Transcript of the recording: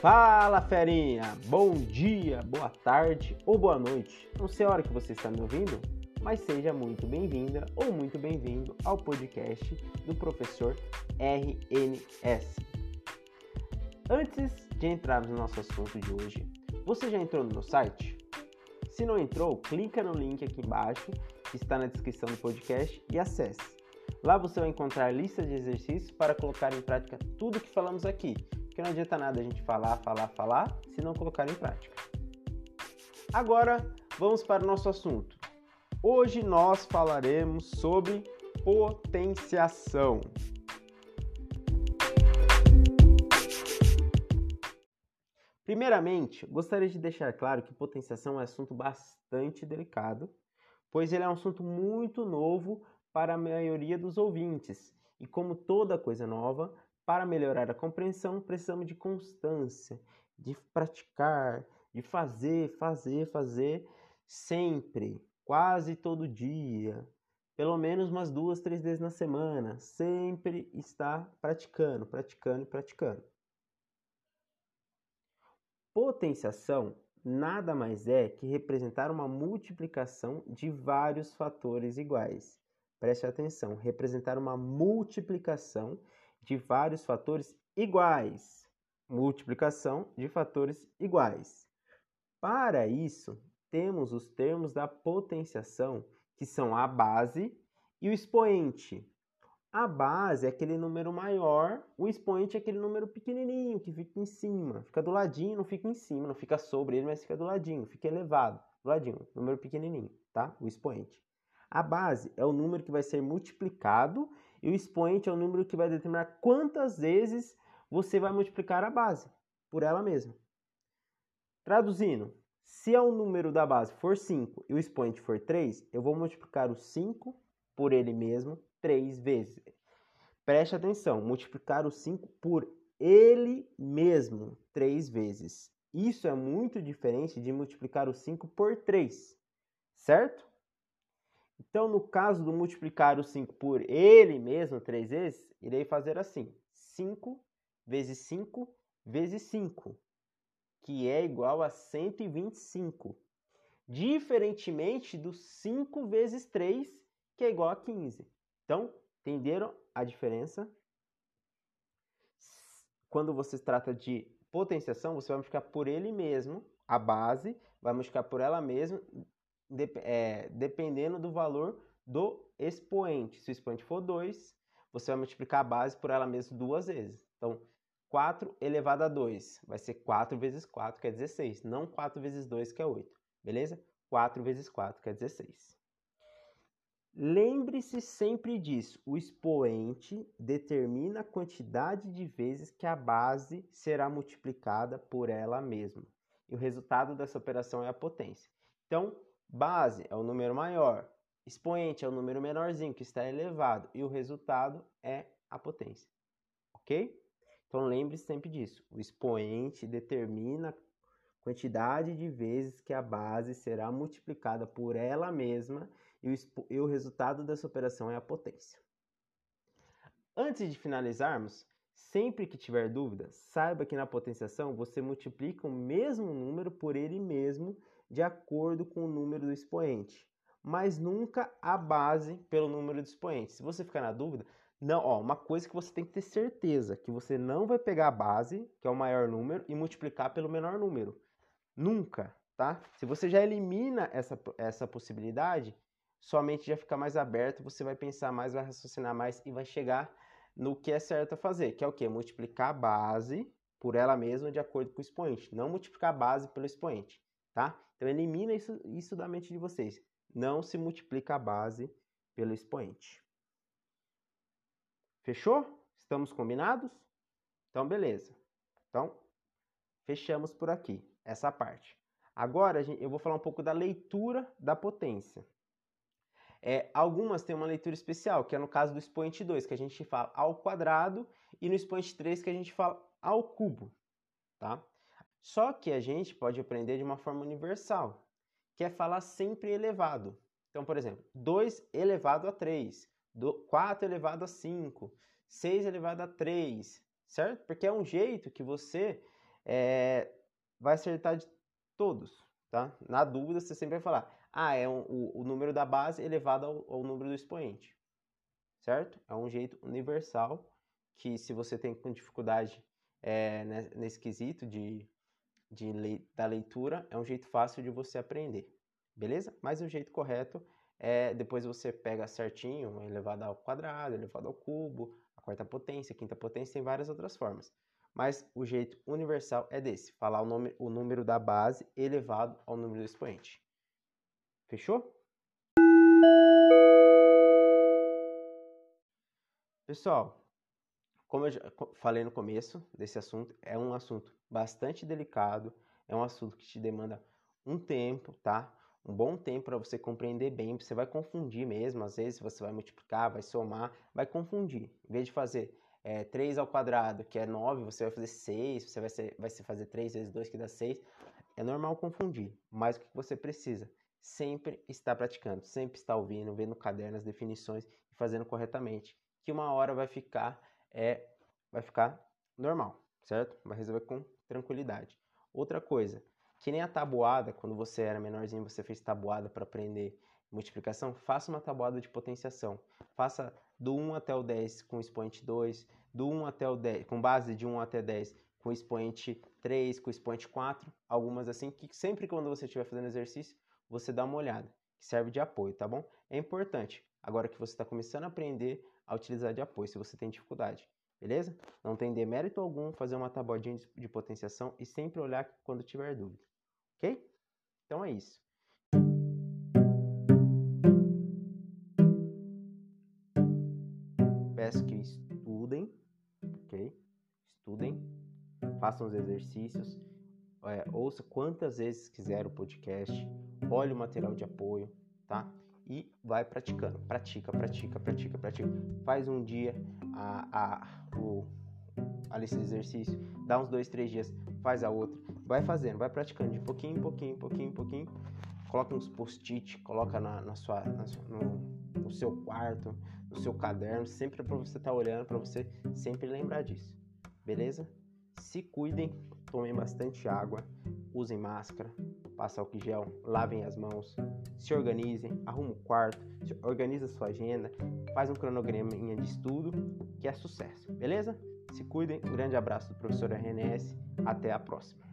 Fala ferinha! Bom dia, boa tarde ou boa noite. Não sei a hora que você está me ouvindo, mas seja muito bem-vinda ou muito bem-vindo ao podcast do professor RNS. Antes de entrarmos no nosso assunto de hoje, você já entrou no meu site? Se não entrou, clica no link aqui embaixo, que está na descrição do podcast, e acesse. Lá você vai encontrar listas de exercícios para colocar em prática tudo que falamos aqui, porque não adianta nada a gente falar, falar, falar, se não colocar em prática. Agora, vamos para o nosso assunto. Hoje nós falaremos sobre potenciação. Primeiramente, gostaria de deixar claro que potenciação é um assunto bastante delicado, pois ele é um assunto muito novo para a maioria dos ouvintes. E como toda coisa nova, para melhorar a compreensão, precisamos de constância, de praticar, de fazer, fazer, fazer sempre, quase todo dia, pelo menos umas duas, três vezes na semana, sempre estar praticando, praticando praticando. Potenciação nada mais é que representar uma multiplicação de vários fatores iguais. Preste atenção, representar uma multiplicação de vários fatores iguais. Multiplicação de fatores iguais. Para isso, temos os termos da potenciação, que são a base e o expoente. A base é aquele número maior, o expoente é aquele número pequenininho que fica em cima. Fica do ladinho, não fica em cima, não fica sobre ele, mas fica do ladinho, fica elevado, do ladinho, número pequenininho, tá? O expoente. A base é o número que vai ser multiplicado e o expoente é o número que vai determinar quantas vezes você vai multiplicar a base por ela mesma. Traduzindo, se o número da base for 5 e o expoente for 3, eu vou multiplicar o 5 por ele mesmo três vezes. Preste atenção, multiplicar o 5 por ele mesmo três vezes. Isso é muito diferente de multiplicar o 5 por 3, certo? Então, no caso do multiplicar o 5 por ele mesmo três vezes, irei fazer assim: 5 vezes 5 vezes 5, que é igual a 125. Diferentemente do 5 vezes 3, que é igual a 15. Então, entenderam a diferença? Quando você trata de potenciação, você vai multiplicar por ele mesmo, a base, vai multiplicar por ela mesma, é, dependendo do valor do expoente. Se o expoente for 2, você vai multiplicar a base por ela mesma duas vezes. Então, 4 elevado a 2 vai ser 4 vezes 4, que é 16. Não 4 vezes 2, que é 8. Beleza? 4 vezes 4, que é 16. Lembre-se sempre disso: o expoente determina a quantidade de vezes que a base será multiplicada por ela mesma. E o resultado dessa operação é a potência. Então, base é o número maior, expoente é o número menorzinho que está elevado, e o resultado é a potência. Ok? Então, lembre-se sempre disso: o expoente determina a quantidade de vezes que a base será multiplicada por ela mesma e o, e o resultado dessa operação é a potência. Antes de finalizarmos, sempre que tiver dúvida, saiba que na potenciação você multiplica o mesmo número por ele mesmo de acordo com o número do expoente, mas nunca a base pelo número do expoente. Se você ficar na dúvida, não, ó, uma coisa que você tem que ter certeza, que você não vai pegar a base, que é o maior número, e multiplicar pelo menor número. Nunca, tá? Se você já elimina essa, essa possibilidade, sua mente já fica mais aberta, você vai pensar mais, vai raciocinar mais e vai chegar no que é certo a fazer, que é o que? Multiplicar a base por ela mesma de acordo com o expoente, não multiplicar a base pelo expoente, tá? Então elimina isso, isso da mente de vocês. Não se multiplica a base pelo expoente. Fechou? Estamos combinados? Então, beleza. Então, fechamos por aqui essa parte. Agora eu vou falar um pouco da leitura da potência. É, algumas têm uma leitura especial, que é no caso do expoente 2, que a gente fala ao quadrado, e no expoente 3, que a gente fala ao cubo. Tá? Só que a gente pode aprender de uma forma universal, que é falar sempre elevado. Então, por exemplo, 2 elevado a 3, 4 elevado a 5, 6 elevado a 3, certo? Porque é um jeito que você é, vai acertar de todos, tá? Na dúvida, você sempre vai falar, ah, é um, o, o, número da base elevado ao, ao número do expoente, certo? É um jeito universal que se você tem com dificuldade é, né, nesse quesito de, de lei, da leitura, é um jeito fácil de você aprender, beleza? Mas o jeito correto é depois você pega certinho, elevado ao quadrado, elevado ao cubo, a quarta potência, a quinta potência, tem várias outras formas. Mas o jeito universal é desse, falar o, nome, o número da base elevado ao número do expoente. Fechou? Pessoal, como eu já falei no começo desse assunto, é um assunto bastante delicado, é um assunto que te demanda um tempo, tá? um bom tempo para você compreender bem, você vai confundir mesmo, às vezes você vai multiplicar, vai somar, vai confundir. Em vez de fazer é, 3 ao quadrado, que é 9, você vai fazer 6, você vai, ser, vai fazer 3 vezes 2, que dá 6. É normal confundir, mas o que você precisa? Sempre estar praticando, sempre estar ouvindo, vendo no caderno as definições e fazendo corretamente, que uma hora vai ficar, é, vai ficar normal, certo? Vai resolver com tranquilidade. Outra coisa, que nem a tabuada, quando você era menorzinho, você fez tabuada para aprender multiplicação, faça uma tabuada de potenciação. Faça do 1 até o 10 com expoente 2, do 1 até o 10, com base de 1 até 10 com expoente 3, com expoente 4, algumas assim, que sempre quando você estiver fazendo exercício, você dá uma olhada, que serve de apoio, tá bom? É importante, agora que você está começando a aprender a utilizar de apoio, se você tem dificuldade, beleza? Não tem demérito algum fazer uma tabuadinha de potenciação e sempre olhar quando tiver dúvida. Ok? Então é isso. Peço que estudem, ok? Estudem, façam os exercícios, é, ouça quantas vezes quiser o podcast, olhe o material de apoio, tá? E vai praticando, pratica, pratica, pratica, pratica. Faz um dia a, a, o, a de exercício, dá uns dois, três dias, faz a outra, vai fazendo, vai praticando de pouquinho em pouquinho, pouquinho em pouquinho. Coloca uns post-it, coloca na, na sua, na no, no, seu quarto, no seu caderno, sempre para você estar tá olhando, para você sempre lembrar disso, beleza? Se cuidem, tomem bastante água, usem máscara, passem álcool gel, lavem as mãos, se organizem, arruma o quarto, organiza sua agenda, faz um cronograma de estudo, que é sucesso, beleza? Se cuidem, um grande abraço do professor RNS, até a próxima.